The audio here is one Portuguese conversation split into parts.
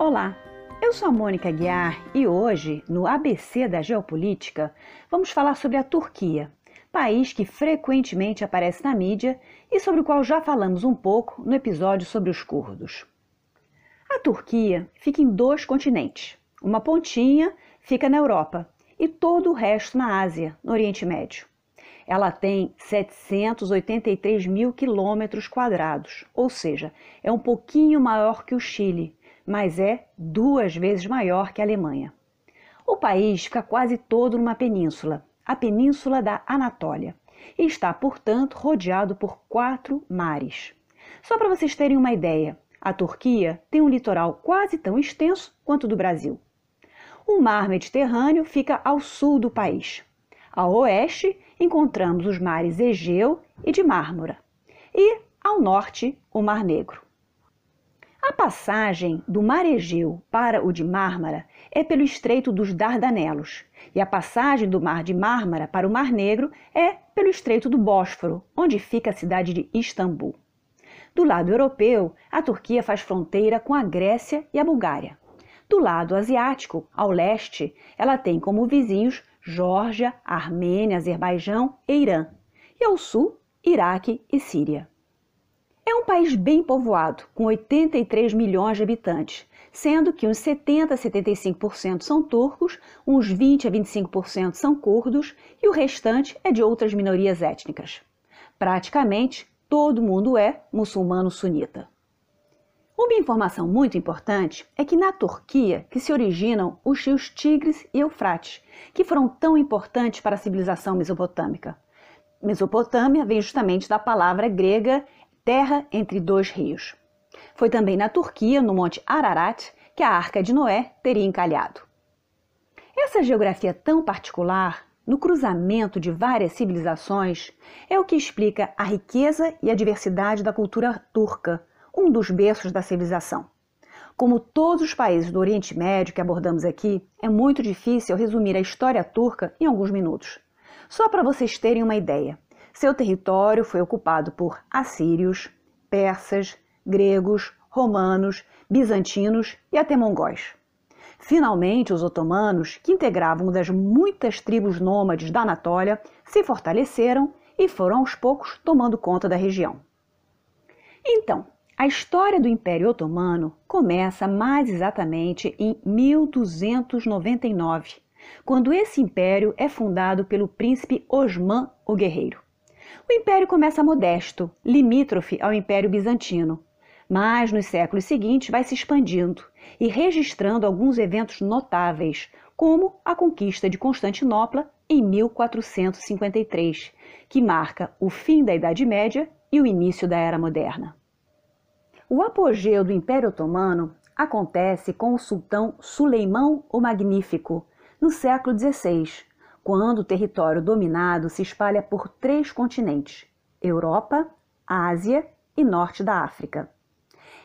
Olá, eu sou a Mônica Guiar e hoje, no ABC da Geopolítica, vamos falar sobre a Turquia, país que frequentemente aparece na mídia e sobre o qual já falamos um pouco no episódio sobre os curdos. A Turquia fica em dois continentes. Uma pontinha fica na Europa e todo o resto na Ásia, no Oriente Médio. Ela tem 783 mil quilômetros quadrados, ou seja, é um pouquinho maior que o Chile, mas é duas vezes maior que a Alemanha. O país fica quase todo numa península, a Península da Anatólia, e está, portanto, rodeado por quatro mares. Só para vocês terem uma ideia, a Turquia tem um litoral quase tão extenso quanto o do Brasil. O mar Mediterrâneo fica ao sul do país. Ao oeste, encontramos os mares Egeu e de Mármara, e ao norte, o Mar Negro. A passagem do Mar Egeu para o de Mármara é pelo Estreito dos Dardanelos, e a passagem do Mar de Mármara para o Mar Negro é pelo Estreito do Bósforo, onde fica a cidade de Istambul. Do lado europeu, a Turquia faz fronteira com a Grécia e a Bulgária. Do lado asiático, ao leste, ela tem como vizinhos Geórgia, Armênia, Azerbaijão e Irã, e ao sul, Iraque e Síria. É um país bem povoado, com 83 milhões de habitantes, sendo que uns 70 a 75% são turcos, uns 20 a 25% são curdos e o restante é de outras minorias étnicas. Praticamente todo mundo é muçulmano sunita. Uma informação muito importante é que na Turquia que se originam os rios Tigres e Eufrates, que foram tão importantes para a civilização mesopotâmica. Mesopotâmia vem justamente da palavra grega terra entre dois rios. Foi também na Turquia, no Monte Ararat, que a Arca de Noé teria encalhado. Essa geografia tão particular, no cruzamento de várias civilizações, é o que explica a riqueza e a diversidade da cultura turca, um dos berços da civilização. Como todos os países do Oriente Médio que abordamos aqui, é muito difícil resumir a história turca em alguns minutos. Só para vocês terem uma ideia, seu território foi ocupado por assírios, persas, gregos, romanos, bizantinos e até mongóis. Finalmente, os otomanos, que integravam das muitas tribos nômades da Anatólia, se fortaleceram e foram aos poucos tomando conta da região. Então, a história do Império Otomano começa mais exatamente em 1299, quando esse império é fundado pelo príncipe Osman o Guerreiro. O império começa modesto, limítrofe ao Império Bizantino, mas nos séculos seguintes vai se expandindo e registrando alguns eventos notáveis, como a conquista de Constantinopla em 1453, que marca o fim da Idade Média e o início da Era Moderna. O apogeu do Império Otomano acontece com o sultão Suleimão o Magnífico, no século XVI, quando o território dominado se espalha por três continentes: Europa, Ásia e Norte da África.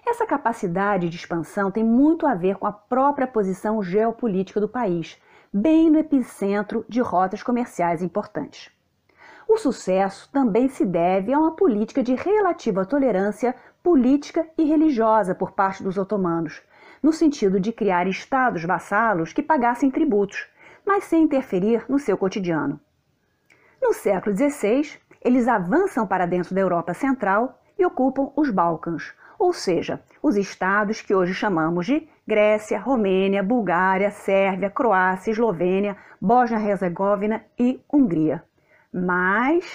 Essa capacidade de expansão tem muito a ver com a própria posição geopolítica do país, bem no epicentro de rotas comerciais importantes. O sucesso também se deve a uma política de relativa tolerância política e religiosa por parte dos otomanos, no sentido de criar estados vassalos que pagassem tributos, mas sem interferir no seu cotidiano. No século XVI, eles avançam para dentro da Europa Central e ocupam os Balcãs, ou seja, os estados que hoje chamamos de Grécia, Romênia, Bulgária, Sérvia, Croácia, Eslovênia, Bósnia-Herzegovina e Hungria. Mas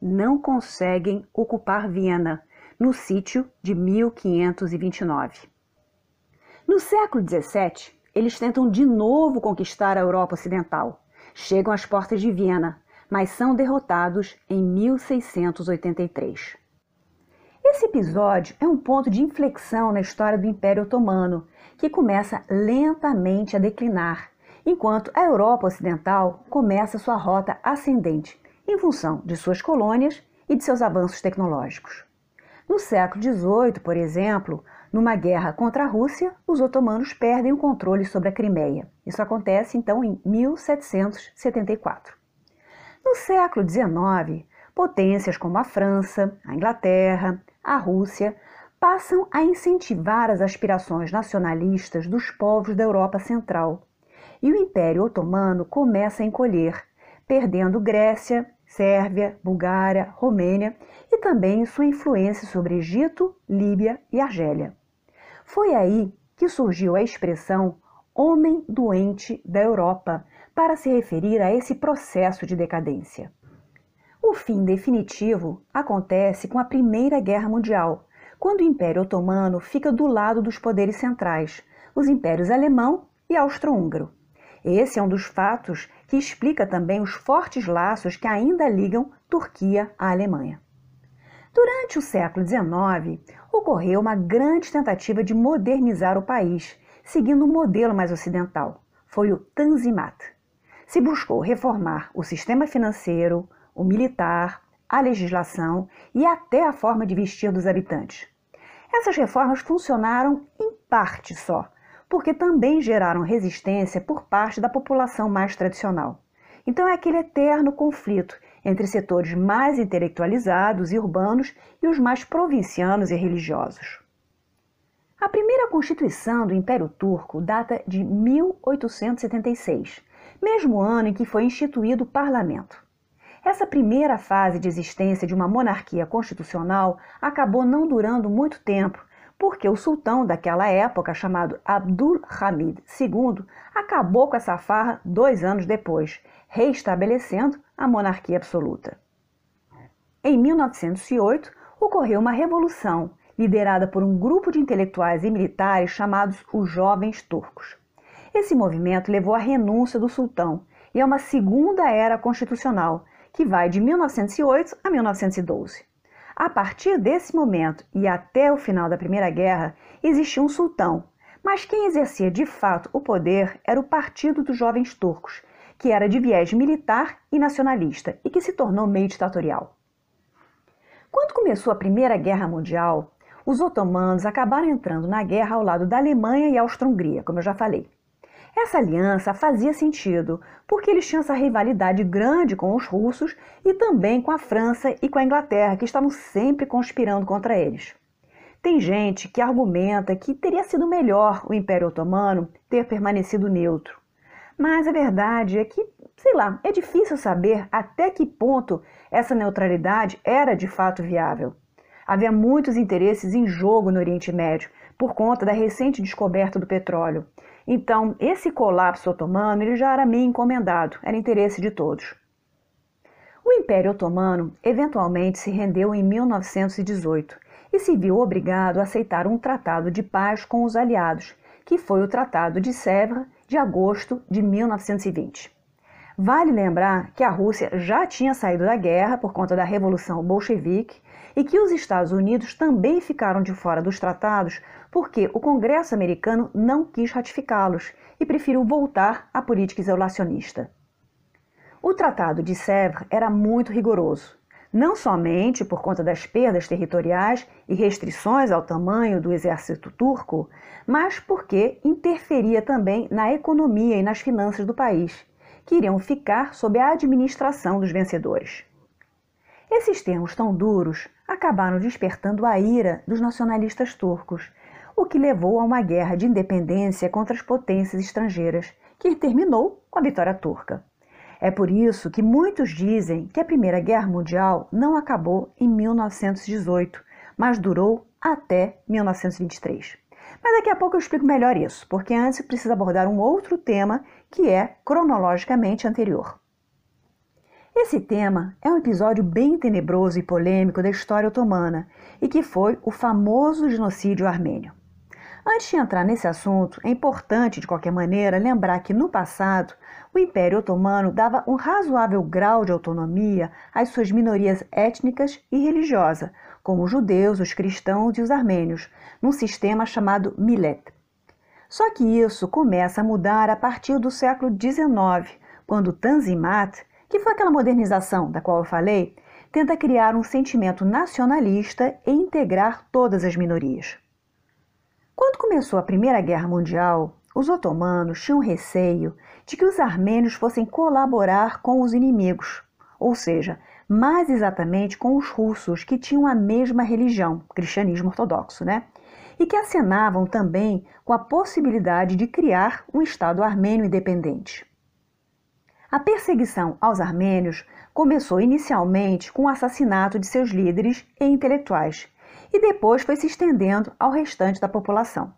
não conseguem ocupar Viena, no sítio de 1529. No século XVII, eles tentam de novo conquistar a Europa Ocidental. Chegam às portas de Viena, mas são derrotados em 1683. Esse episódio é um ponto de inflexão na história do Império Otomano, que começa lentamente a declinar, enquanto a Europa Ocidental começa sua rota ascendente, em função de suas colônias e de seus avanços tecnológicos. No século XVIII, por exemplo, numa guerra contra a Rússia, os otomanos perdem o controle sobre a Crimeia. Isso acontece então em 1774. No século XIX, potências como a França, a Inglaterra, a Rússia passam a incentivar as aspirações nacionalistas dos povos da Europa Central. E o Império Otomano começa a encolher, perdendo Grécia, Sérvia, Bulgária, Romênia e também sua influência sobre Egito, Líbia e Argélia. Foi aí que surgiu a expressão homem doente da Europa para se referir a esse processo de decadência. O fim definitivo acontece com a Primeira Guerra Mundial, quando o Império Otomano fica do lado dos poderes centrais, os impérios alemão e austro-húngaro. Esse é um dos fatos que explica também os fortes laços que ainda ligam Turquia à Alemanha. Durante o século XIX, ocorreu uma grande tentativa de modernizar o país, seguindo um modelo mais ocidental. Foi o Tanzimat. Se buscou reformar o sistema financeiro, o militar, a legislação e até a forma de vestir dos habitantes. Essas reformas funcionaram em parte só, porque também geraram resistência por parte da população mais tradicional. Então é aquele eterno conflito entre setores mais intelectualizados e urbanos e os mais provincianos e religiosos. A primeira constituição do Império Turco data de 1876, mesmo ano em que foi instituído o parlamento. Essa primeira fase de existência de uma monarquia constitucional acabou não durando muito tempo, porque o sultão daquela época, chamado Abdul Hamid II, acabou com essa farra dois anos depois, reestabelecendo a monarquia absoluta. Em 1908, ocorreu uma revolução liderada por um grupo de intelectuais e militares chamados os Jovens Turcos. Esse movimento levou à renúncia do sultão e a uma segunda era constitucional, que vai de 1908 a 1912. A partir desse momento e até o final da Primeira Guerra, existia um sultão, mas quem exercia de fato o poder era o Partido dos Jovens Turcos, que era de viés militar e nacionalista e que se tornou meio ditatorial. Quando começou a Primeira Guerra Mundial, os otomanos acabaram entrando na guerra ao lado da Alemanha e Áustria-Hungria, como eu já falei. Essa aliança fazia sentido, porque eles tinham essa rivalidade grande com os russos e também com a França e com a Inglaterra, que estavam sempre conspirando contra eles. Tem gente que argumenta que teria sido melhor o Império Otomano ter permanecido neutro. Mas a verdade é que, sei lá, é difícil saber até que ponto essa neutralidade era de fato viável. Havia muitos interesses em jogo no Oriente Médio por conta da recente descoberta do petróleo então, esse colapso otomano ele já era meio encomendado, era interesse de todos. O Império Otomano eventualmente se rendeu em 1918 e se viu obrigado a aceitar um tratado de paz com os aliados, que foi o Tratado de Sèvres de agosto de 1920. Vale lembrar que a Rússia já tinha saído da guerra por conta da Revolução Bolchevique e que os Estados Unidos também ficaram de fora dos tratados porque o Congresso americano não quis ratificá-los e preferiu voltar à política isolacionista. O Tratado de Sèvres era muito rigoroso, não somente por conta das perdas territoriais e restrições ao tamanho do exército turco, mas porque interferia também na economia e nas finanças do país, que iriam ficar sob a administração dos vencedores. Esses termos tão duros acabaram despertando a ira dos nacionalistas turcos, o que levou a uma guerra de independência contra as potências estrangeiras, que terminou com a vitória turca. É por isso que muitos dizem que a Primeira Guerra Mundial não acabou em 1918, mas durou até 1923. Mas daqui a pouco eu explico melhor isso, porque antes preciso abordar um outro tema que é cronologicamente anterior. Esse tema é um episódio bem tenebroso e polêmico da história otomana e que foi o famoso genocídio armênio. Antes de entrar nesse assunto, é importante, de qualquer maneira, lembrar que no passado o Império Otomano dava um razoável grau de autonomia às suas minorias étnicas e religiosas, como os judeus, os cristãos e os armênios, num sistema chamado Milet. Só que isso começa a mudar a partir do século XIX, quando Tanzimat que foi aquela modernização da qual eu falei, tenta criar um sentimento nacionalista e integrar todas as minorias. Quando começou a Primeira Guerra Mundial, os otomanos tinham receio de que os armênios fossem colaborar com os inimigos, ou seja, mais exatamente com os russos, que tinham a mesma religião, cristianismo ortodoxo, né? E que acenavam também com a possibilidade de criar um Estado armênio independente. A perseguição aos armênios começou inicialmente com o assassinato de seus líderes e intelectuais, e depois foi se estendendo ao restante da população.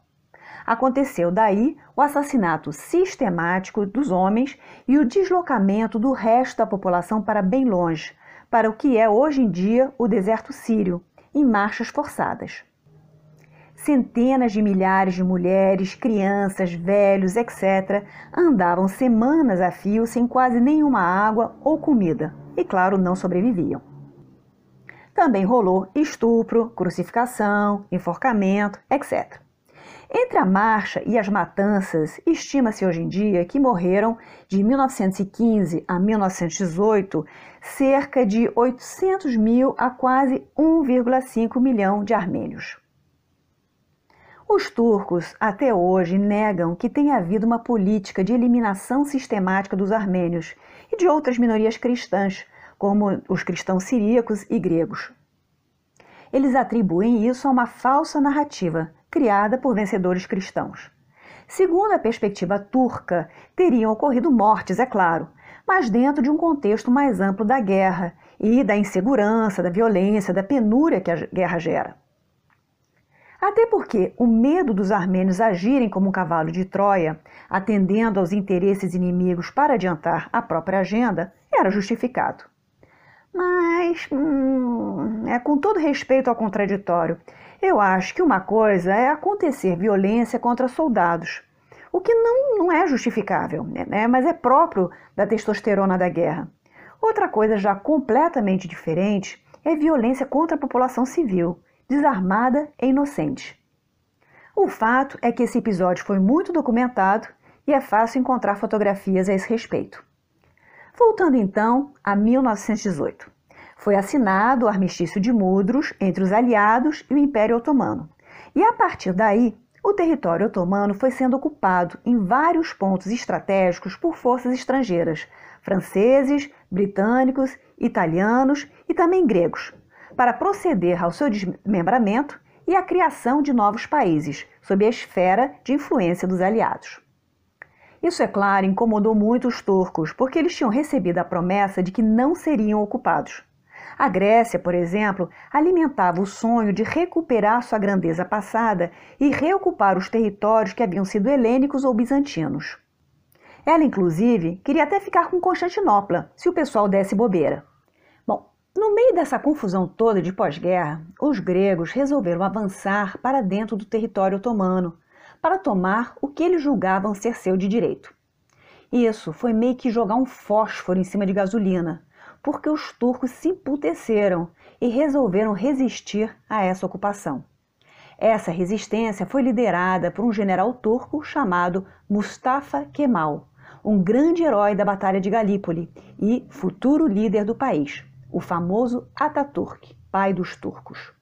Aconteceu daí o assassinato sistemático dos homens e o deslocamento do resto da população para bem longe, para o que é hoje em dia o deserto sírio, em marchas forçadas. Centenas de milhares de mulheres, crianças, velhos, etc., andavam semanas a fio sem quase nenhuma água ou comida e, claro, não sobreviviam. Também rolou estupro, crucificação, enforcamento, etc. Entre a marcha e as matanças, estima-se hoje em dia que morreram de 1915 a 1918 cerca de 800 mil a quase 1,5 milhão de armênios. Os turcos até hoje negam que tenha havido uma política de eliminação sistemática dos armênios e de outras minorias cristãs, como os cristãos siríacos e gregos. Eles atribuem isso a uma falsa narrativa criada por vencedores cristãos. Segundo a perspectiva turca, teriam ocorrido mortes, é claro, mas dentro de um contexto mais amplo da guerra e da insegurança, da violência, da penúria que a guerra gera. Até porque o medo dos armênios agirem como um cavalo de Troia, atendendo aos interesses inimigos para adiantar a própria agenda, era justificado. Mas, hum, é, com todo respeito ao contraditório, eu acho que uma coisa é acontecer violência contra soldados, o que não, não é justificável, né? mas é próprio da testosterona da guerra. Outra coisa já completamente diferente é violência contra a população civil, desarmada e inocente. O fato é que esse episódio foi muito documentado e é fácil encontrar fotografias a esse respeito. Voltando então a 1918. Foi assinado o armistício de Mudros entre os aliados e o Império Otomano. E a partir daí, o território otomano foi sendo ocupado em vários pontos estratégicos por forças estrangeiras, franceses, britânicos, italianos e também gregos, para proceder ao seu desmembramento e à criação de novos países, sob a esfera de influência dos aliados. Isso, é claro, incomodou muito os turcos, porque eles tinham recebido a promessa de que não seriam ocupados. A Grécia, por exemplo, alimentava o sonho de recuperar sua grandeza passada e reocupar os territórios que haviam sido helênicos ou bizantinos. Ela, inclusive, queria até ficar com Constantinopla, se o pessoal desse bobeira. No meio dessa confusão toda de pós-guerra, os gregos resolveram avançar para dentro do território otomano, para tomar o que eles julgavam ser seu de direito. Isso foi meio que jogar um fósforo em cima de gasolina, porque os turcos se emputeceram e resolveram resistir a essa ocupação. Essa resistência foi liderada por um general turco chamado Mustafa Kemal, um grande herói da Batalha de Galípoli e futuro líder do país o famoso Ataturk, pai dos turcos.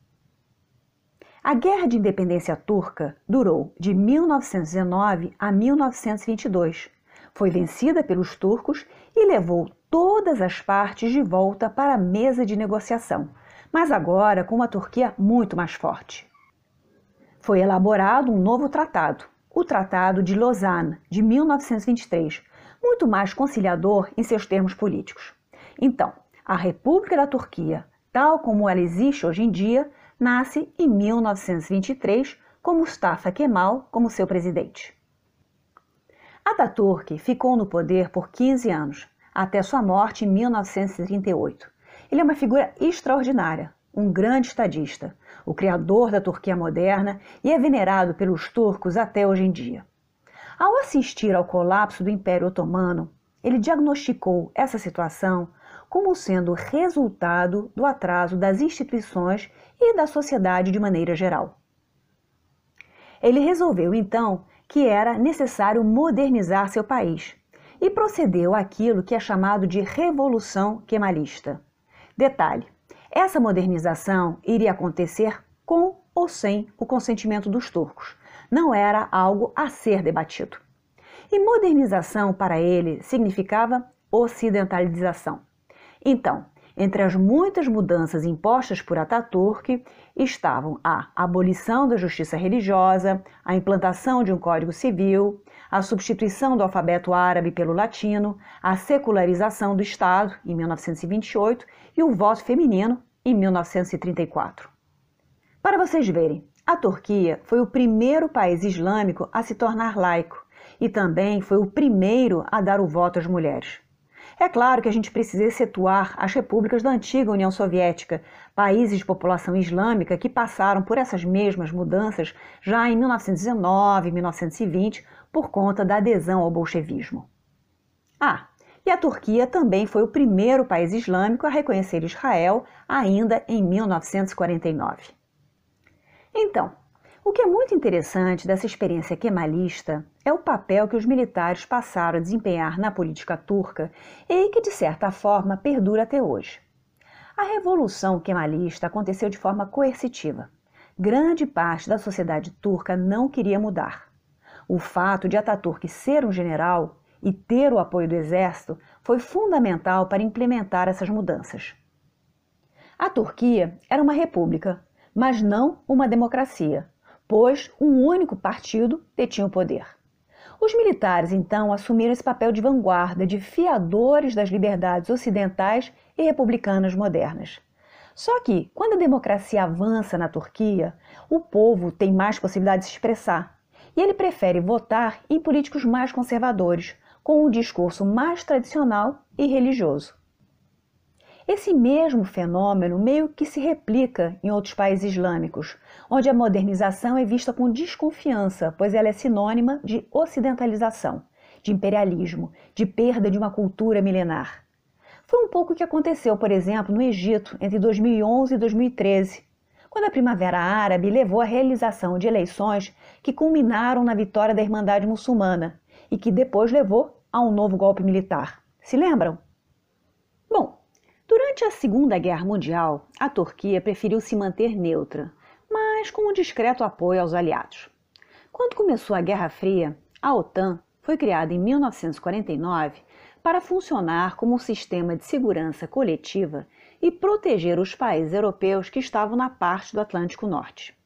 A Guerra de Independência Turca durou de 1919 a 1922. Foi vencida pelos turcos e levou todas as partes de volta para a mesa de negociação, mas agora com uma Turquia muito mais forte. Foi elaborado um novo tratado, o Tratado de Lausanne, de 1923, muito mais conciliador em seus termos políticos. Então, a República da Turquia, tal como ela existe hoje em dia, nasce em 1923 com Mustafa Kemal como seu presidente. Ataturk ficou no poder por 15 anos, até sua morte em 1938. Ele é uma figura extraordinária, um grande estadista, o criador da Turquia moderna e é venerado pelos turcos até hoje em dia. Ao assistir ao colapso do Império Otomano, ele diagnosticou essa situação como sendo resultado do atraso das instituições e da sociedade de maneira geral. Ele resolveu então que era necessário modernizar seu país e procedeu àquilo que é chamado de Revolução Kemalista. Detalhe: essa modernização iria acontecer com ou sem o consentimento dos turcos. Não era algo a ser debatido. E modernização para ele significava ocidentalização. Então, Entre as muitas mudanças impostas por Ataturk estavam a abolição da justiça religiosa, a implantação de um código civil, a substituição do alfabeto árabe pelo latino, a secularização do Estado, em 1928, e o voto feminino, em 1934. Para vocês verem, a Turquia foi o primeiro país islâmico a se tornar laico e também foi o primeiro a dar o voto às mulheres. É claro que a gente precisa excetuar as repúblicas da antiga União Soviética, países de população islâmica que passaram por essas mesmas mudanças já em 1919 e 1920 por conta da adesão ao bolchevismo. Ah, e a Turquia também foi o primeiro país islâmico a reconhecer Israel ainda em 1949. Então, o que é muito interessante dessa experiência kemalista é o papel que os militares passaram a desempenhar na política turca e que, de certa forma, perdura até hoje. A revolução kemalista aconteceu de forma coercitiva. Grande parte da sociedade turca não queria mudar. O fato de Ataturk ser um general e ter o apoio do exército foi fundamental para implementar essas mudanças. A Turquia era uma república, mas não uma democracia, pois um único partido detinha o poder. Os militares então assumiram esse papel de vanguarda, de fiadores das liberdades ocidentais e republicanas modernas. Só que, quando a democracia avança na Turquia, o povo tem mais possibilidade de se expressar e ele prefere votar em políticos mais conservadores, com um discurso mais tradicional e religioso. Esse mesmo fenômeno meio que se replica em outros países islâmicos, onde a modernização é vista com desconfiança, pois ela é sinônima de ocidentalização, de imperialismo, de perda de uma cultura milenar. Foi um pouco o que aconteceu, por exemplo, no Egito entre 2011 e 2013, quando a Primavera Árabe levou à realização de eleições que culminaram na vitória da Irmandade Muçulmana e que depois levou a um novo golpe militar. Se lembram? Bom, Durante a Segunda Guerra Mundial, a Turquia preferiu se manter neutra, mas com um discreto apoio aos aliados. Quando começou a Guerra Fria, a OTAN foi criada em 1949 para funcionar como um sistema de segurança coletiva e proteger os países europeus que estavam na parte do Atlântico Norte.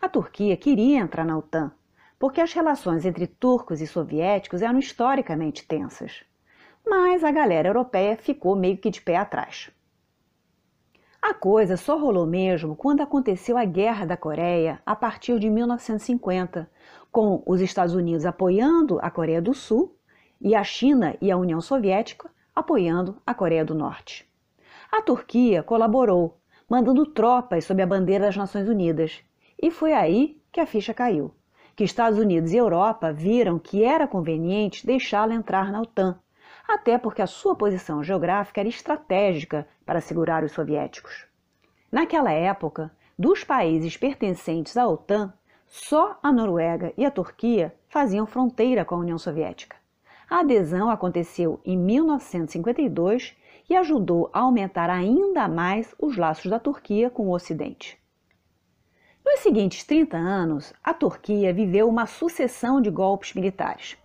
A Turquia queria entrar na OTAN, porque as relações entre turcos e soviéticos eram historicamente tensas mas a galera europeia ficou meio que de pé atrás. A coisa só rolou mesmo quando aconteceu a Guerra da Coreia a partir de 1950, com os Estados Unidos apoiando a Coreia do Sul e a China e a União Soviética apoiando a Coreia do Norte. A Turquia colaborou, mandando tropas sob a bandeira das Nações Unidas, e foi aí que a ficha caiu, que Estados Unidos e Europa viram que era conveniente deixá-la entrar na OTAN até porque a sua posição geográfica era estratégica para segurar os soviéticos. Naquela época, dos países pertencentes à OTAN, só a Noruega e a Turquia faziam fronteira com a União Soviética. A adesão aconteceu em 1952 e ajudou a aumentar ainda mais os laços da Turquia com o Ocidente. Nos seguintes 30 anos, a Turquia viveu uma sucessão de golpes militares.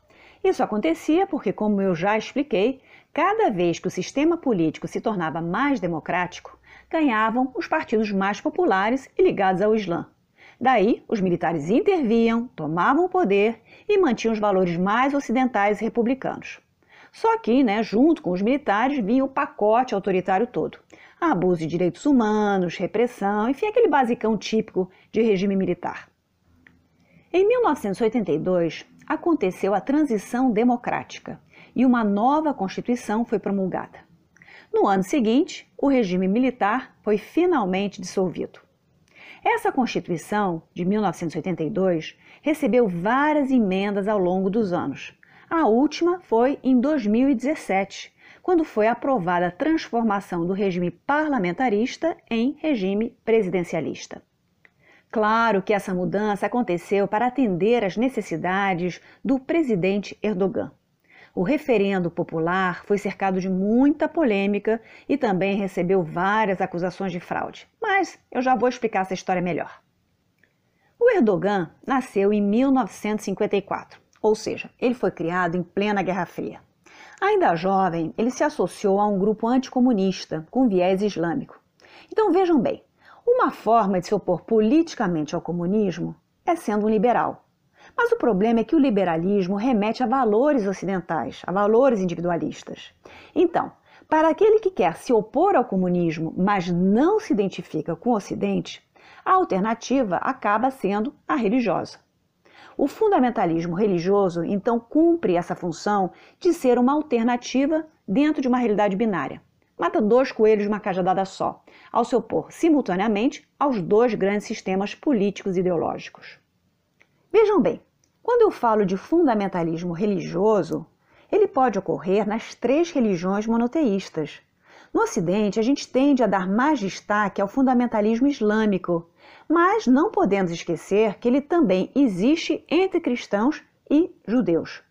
Isso acontecia porque, como eu já expliquei, cada vez que o sistema político se tornava mais democrático, ganhavam os partidos mais populares e ligados ao Islã. Daí, os militares interviam, tomavam o poder e mantinham os valores mais ocidentais e republicanos. Só que, né, junto com os militares, vinha o pacote autoritário todo. Abuso de direitos humanos, repressão, enfim, aquele basicão típico de regime militar. Em 1982, aconteceu a transição democrática e uma nova Constituição foi promulgada. No ano seguinte, o regime militar foi finalmente dissolvido. Essa Constituição, de 1982, recebeu várias emendas ao longo dos anos. A última foi em 2017, quando foi aprovada a transformação do regime parlamentarista em regime presidencialista. Claro que essa mudança aconteceu para atender às necessidades do presidente Erdogan. O referendo popular foi cercado de muita polêmica e também recebeu várias acusações de fraude, mas eu já vou explicar essa história melhor. O Erdogan nasceu em 1954, ou seja, ele foi criado em plena Guerra Fria. Ainda jovem, ele se associou a um grupo anticomunista com viés islâmico. Então vejam bem, uma forma de se opor politicamente ao comunismo é sendo um liberal. Mas o problema é que o liberalismo remete a valores ocidentais, a valores individualistas. Então, para aquele que quer se opor ao comunismo, mas não se identifica com o Ocidente, a alternativa acaba sendo a religiosa. O fundamentalismo religioso, então, cumpre essa função de ser uma alternativa dentro de uma realidade binária. Mata dois coelhos de uma cajadada só, ao se opor simultaneamente aos dois grandes sistemas políticos e ideológicos. Vejam bem, quando eu falo de fundamentalismo religioso, ele pode ocorrer nas três religiões monoteístas. No Ocidente, a gente tende a dar mais destaque ao fundamentalismo islâmico, mas não podemos esquecer que ele também existe entre cristãos e judeus.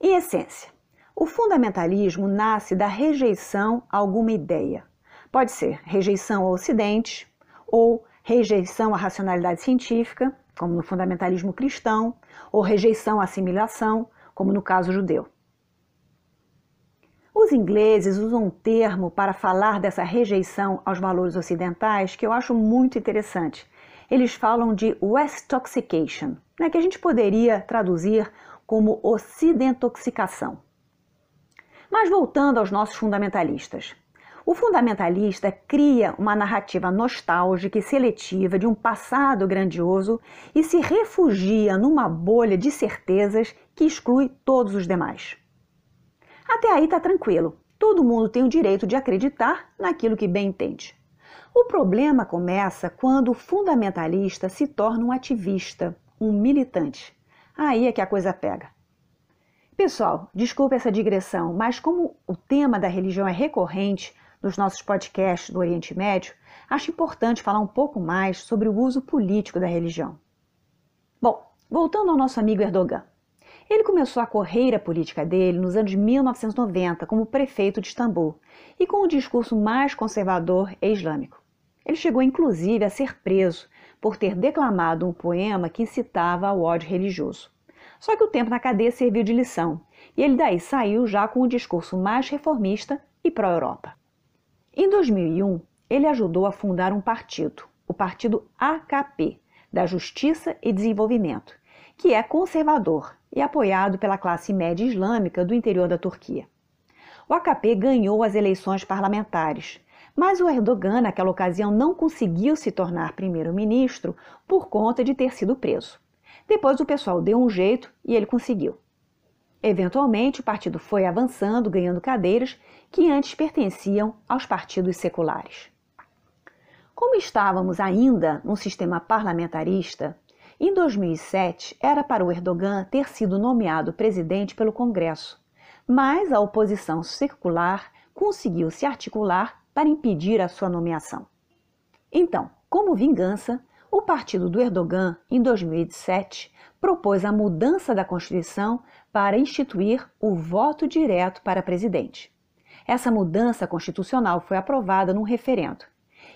Em essência, o fundamentalismo nasce da rejeição a alguma ideia. Pode ser rejeição ao Ocidente ou rejeição à racionalidade científica, como no fundamentalismo cristão, ou rejeição à assimilação, como no caso judeu. Os ingleses usam um termo para falar dessa rejeição aos valores ocidentais que eu acho muito interessante. Eles falam de Westoxication, né, que a gente poderia traduzir como ocidentoxicação. Mas voltando aos nossos fundamentalistas. O fundamentalista cria uma narrativa nostálgica e seletiva de um passado grandioso e se refugia numa bolha de certezas que exclui todos os demais. Até aí está tranquilo. Todo mundo tem o direito de acreditar naquilo que bem entende. O problema começa quando o fundamentalista se torna um ativista, um militante. Aí é que a coisa pega. Pessoal, desculpe essa digressão, mas como o tema da religião é recorrente nos nossos podcasts do Oriente Médio, acho importante falar um pouco mais sobre o uso político da religião. Bom, voltando ao nosso amigo Erdogan. Ele começou a carreira política dele nos anos 1990 como prefeito de Istambul e com um discurso mais conservador e islâmico. Ele chegou inclusive a ser preso por ter declamado um poema que incitava ao ódio religioso. Só que o tempo na cadeia serviu de lição e ele daí saiu já com um discurso mais reformista e pró-Europa. Em 2001, ele ajudou a fundar um partido, o Partido AKP, da Justiça e Desenvolvimento, que é conservador e apoiado pela classe média islâmica do interior da Turquia. O AKP ganhou as eleições parlamentares, mas o Erdogan, naquela ocasião, não conseguiu se tornar primeiro-ministro por conta de ter sido preso. Depois o pessoal deu um jeito e ele conseguiu. Eventualmente, o partido foi avançando, ganhando cadeiras que antes pertenciam aos partidos seculares. Como estávamos ainda num sistema parlamentarista, em 2007, era para o Erdogan ter sido nomeado presidente pelo Congresso, mas a oposição secular conseguiu se articular para impedir a sua nomeação. Então, como vingança, o partido do Erdogan, em 2007, propôs a mudança da Constituição para instituir o voto direto para presidente. Essa mudança constitucional foi aprovada num referendo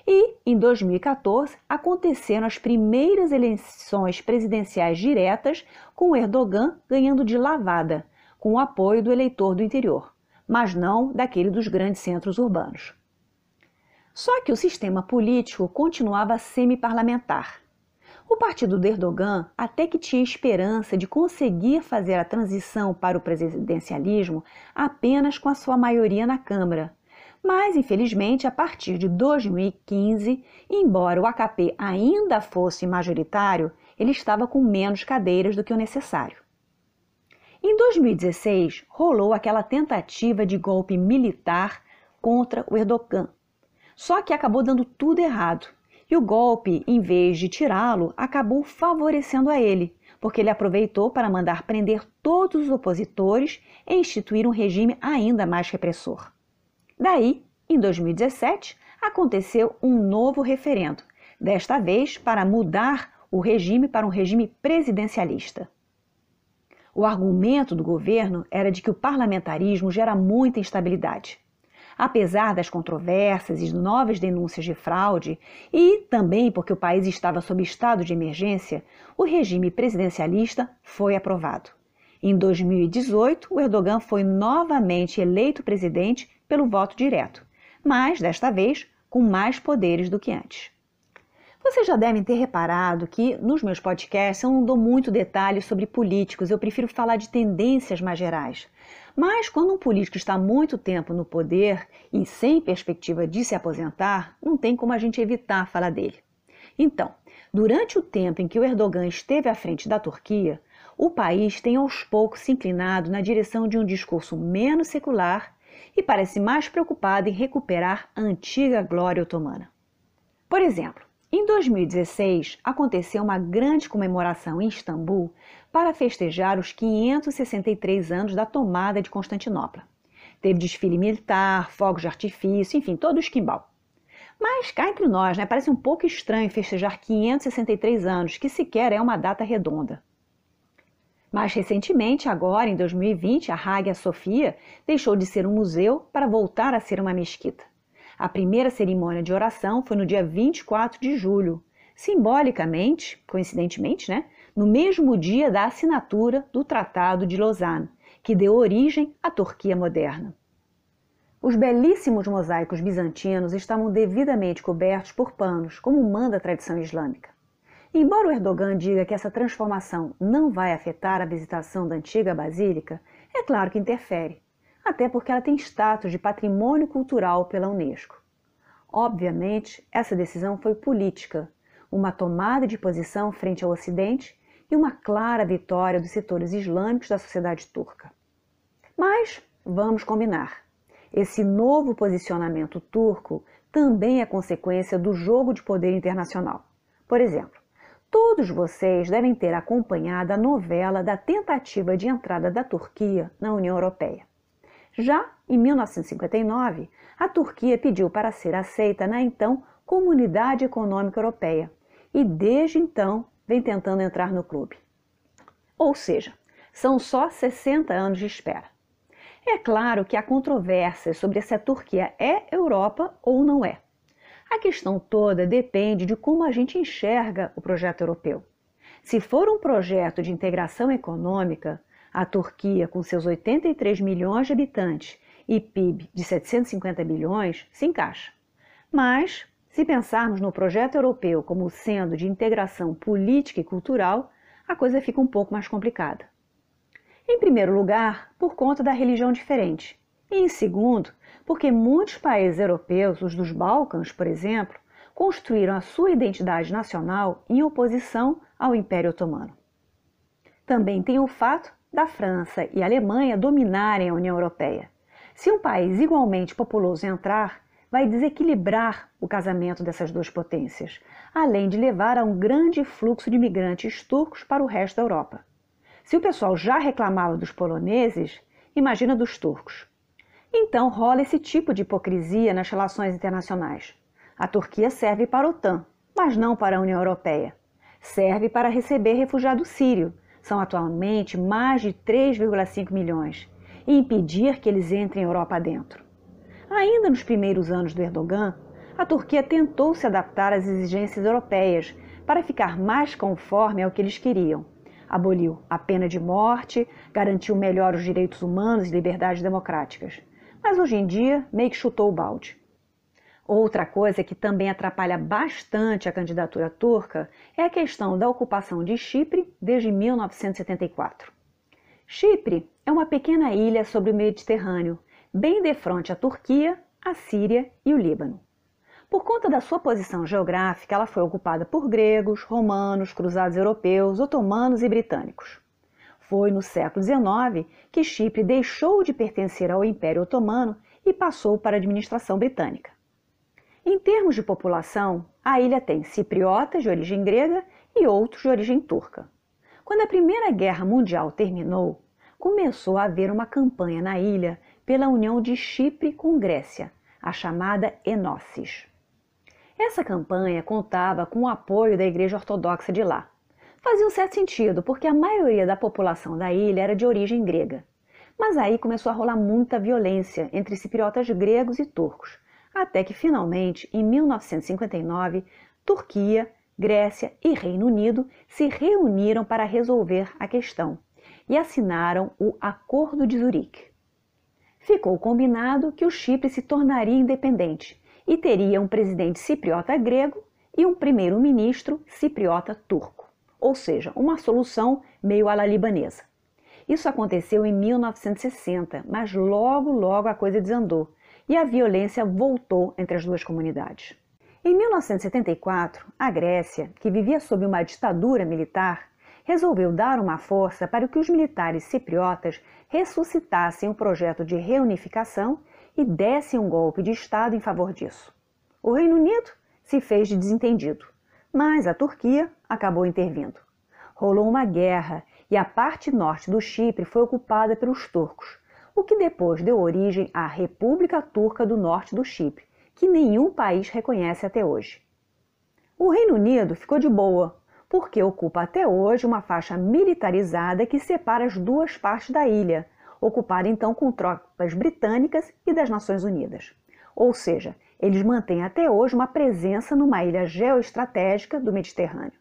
e, em 2014, aconteceram as primeiras eleições presidenciais diretas, com Erdogan ganhando de lavada, com o apoio do eleitor do interior, mas não daquele dos grandes centros urbanos. Só que o sistema político continuava semi-parlamentar. O partido de Erdogan até que tinha esperança de conseguir fazer a transição para o presidencialismo apenas com a sua maioria na Câmara, mas, infelizmente, a partir de 2015, embora o AKP ainda fosse majoritário, ele estava com menos cadeiras do que o necessário. Em 2016, rolou aquela tentativa de golpe militar contra o Erdogan. Só que acabou dando tudo errado. E o golpe, em vez de tirá-lo, acabou favorecendo a ele, porque ele aproveitou para mandar prender todos os opositores e instituir um regime ainda mais repressor. Daí, em 2017, aconteceu um novo referendo, desta vez para mudar o regime para um regime presidencialista. O argumento do governo era de que o parlamentarismo gera muita instabilidade. Apesar das controvérsias e novas denúncias de fraude, e também porque o país estava sob estado de emergência, o regime presidencialista foi aprovado. Em 2018, o Erdogan foi novamente eleito presidente pelo voto direto, mas desta vez com mais poderes do que antes. Vocês já devem ter reparado que nos meus podcasts eu não dou muito detalhe sobre políticos, eu prefiro falar de tendências mais gerais. Mas quando um político está muito tempo no poder e sem perspectiva de se aposentar, não tem como a gente evitar falar dele. Então, durante o tempo em que o Erdogan esteve à frente da Turquia, o país tem aos poucos se inclinado na direção de um discurso menos secular e parece mais preocupado em recuperar a antiga glória otomana. Por exemplo, em 2016, aconteceu uma grande comemoração em Istambul para festejar os 563 anos da tomada de Constantinopla. Teve desfile militar, fogos de artifício, enfim, todo o esquimbal. Mas cá entre nós, né, parece um pouco estranho festejar 563 anos, que sequer é uma data redonda. Mais recentemente, agora em 2020, a Hagia Sophia deixou de ser um museu para voltar a ser uma mesquita. A primeira cerimônia de oração foi no dia 24 de julho, simbolicamente, coincidentemente, né, no mesmo dia da assinatura do Tratado de Lausanne, que deu origem à Turquia moderna. Os belíssimos mosaicos bizantinos estavam devidamente cobertos por panos, como manda a tradição islâmica. Embora o Erdogan diga que essa transformação não vai afetar a visitação da antiga basílica, é claro que interfere até porque ela tem status de patrimônio cultural pela Unesco. Obviamente, essa decisão foi política, uma tomada de posição frente ao Ocidente e uma clara vitória dos setores islâmicos da sociedade turca. Mas vamos combinar. Esse novo posicionamento turco também é consequência do jogo de poder internacional. Por exemplo, todos vocês devem ter acompanhado a novela da tentativa de entrada da Turquia na União Europeia. Já em 1959, a Turquia pediu para ser aceita na então Comunidade Econômica Europeia e desde então vem tentando entrar no clube. Ou seja, são só 60 anos de espera. É claro que há controvérsias sobre se a Turquia é Europa ou não é. A questão toda depende de como a gente enxerga o projeto europeu. Se for um projeto de integração econômica, a Turquia, com seus 83 milhões de habitantes e PIB de 750 bilhões, se encaixa. Mas, se pensarmos no projeto europeu como sendo de integração política e cultural, a coisa fica um pouco mais complicada. Em primeiro lugar, por conta da religião diferente. E em segundo, porque muitos países europeus, os dos Balcãs, por exemplo, construíram a sua identidade nacional em oposição ao Império Otomano. Também tem o fato da França e Alemanha dominarem a União Europeia. Se um país igualmente populoso entrar, vai desequilibrar o casamento dessas duas potências, além de levar a um grande fluxo de imigrantes turcos para o resto da Europa. Se o pessoal já reclamava dos poloneses, imagina dos turcos. Então rola esse tipo de hipocrisia nas relações internacionais. A Turquia serve para a OTAN, mas não para a União Europeia. Serve para receber refugiado sírio, são atualmente mais de 3,5 milhões, e impedir que eles entrem Europa dentro. Ainda nos primeiros anos do Erdogan, a Turquia tentou se adaptar às exigências europeias para ficar mais conforme ao que eles queriam. Aboliu a pena de morte, garantiu melhor os direitos humanos e liberdades democráticas. Mas hoje em dia, meio que chutou o balde. Outra coisa que também atrapalha bastante a candidatura turca é a questão da ocupação de Chipre desde 1974. Chipre é uma pequena ilha sobre o Mediterrâneo, bem de frente à Turquia, a Síria e o Líbano. Por conta da sua posição geográfica, ela foi ocupada por gregos, romanos, cruzados europeus, otomanos e britânicos. Foi no século XIX que Chipre deixou de pertencer ao Império Otomano e passou para a administração britânica. Em termos de população, a ilha tem cipriotas de origem grega e outros de origem turca. Quando a Primeira Guerra Mundial terminou, começou a haver uma campanha na ilha pela união de Chipre com Grécia, a chamada Enosis. Essa campanha contava com o apoio da Igreja Ortodoxa de lá. Fazia um certo sentido, porque a maioria da população da ilha era de origem grega. Mas aí começou a rolar muita violência entre cipriotas gregos e turcos, até que finalmente, em 1959, Turquia, Grécia e Reino Unido se reuniram para resolver a questão. e assinaram o Acordo de Zurique. Ficou combinado que o Chipre se tornaria independente e teria um presidente cipriota grego e um primeiro-ministro cipriota turco, ou seja, uma solução meio à la libanesa. Isso aconteceu em 1960, mas logo, logo a coisa desandou e a violência voltou entre as duas comunidades. Em 1974, a Grécia, que vivia sob uma ditadura militar, resolveu dar uma força para que os militares cipriotas ressuscitassem o projeto de reunificação e dessem um golpe de Estado em favor disso. O Reino Unido se fez de desentendido, mas a Turquia acabou intervindo. Rolou uma guerra e a parte norte do Chipre foi ocupada pelos turcos, o que depois deu origem à República Turca do Norte do Chipre, que nenhum país reconhece até hoje. O Reino Unido ficou de boa, porque ocupa até hoje uma faixa militarizada que separa as duas partes da ilha, ocupada então com tropas britânicas e das Nações Unidas. Ou seja, eles mantêm até hoje uma presença numa ilha geoestratégica do Mediterrâneo.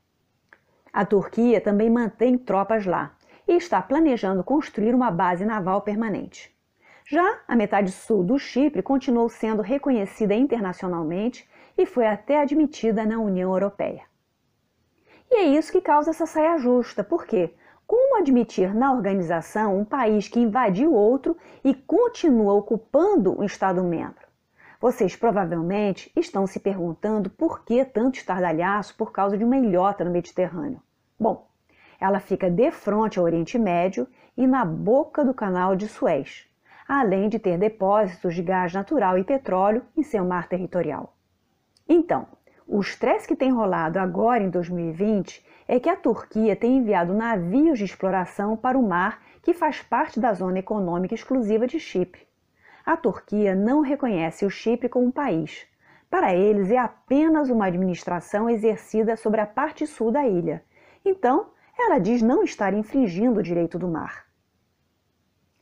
A Turquia também mantém tropas lá e está planejando construir uma base naval permanente. Já a metade sul do Chipre continuou sendo reconhecida internacionalmente e foi até admitida na União Europeia. E é isso que causa essa saia justa, porque como admitir na organização um país que invadiu outro e continua ocupando um Estado-membro? Vocês provavelmente estão se perguntando por que tanto estardalhaço por causa de uma ilhota no Mediterrâneo. Bom, ela fica de frente ao Oriente Médio e na boca do canal de Suez, além de ter depósitos de gás natural e petróleo em seu mar territorial. Então, o estresse que tem rolado agora em 2020 é que a Turquia tem enviado navios de exploração para o mar que faz parte da zona econômica exclusiva de Chipre. A Turquia não reconhece o Chipre como um país. Para eles, é apenas uma administração exercida sobre a parte sul da ilha. Então, ela diz não estar infringindo o direito do mar.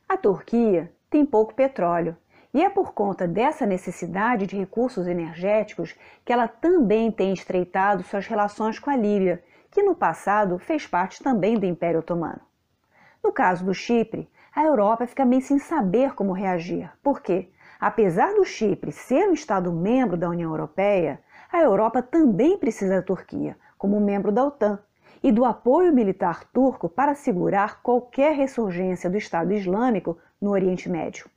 A Turquia tem pouco petróleo e é por conta dessa necessidade de recursos energéticos que ela também tem estreitado suas relações com a Líbia, que no passado fez parte também do Império Otomano. No caso do Chipre, a Europa fica meio sem saber como reagir, porque, apesar do Chipre ser um Estado membro da União Europeia, a Europa também precisa da Turquia, como membro da OTAN, e do apoio militar turco para segurar qualquer ressurgência do Estado Islâmico no Oriente Médio.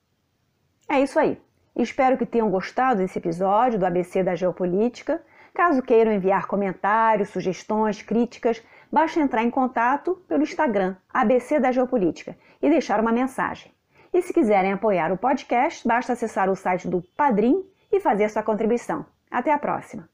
É isso aí. Espero que tenham gostado desse episódio do ABC da Geopolítica. Caso queiram enviar comentários, sugestões, críticas, basta entrar em contato pelo Instagram ABC da Geopolítica e deixar uma mensagem. E se quiserem apoiar o podcast, basta acessar o site do Padrim e fazer sua contribuição. Até a próxima!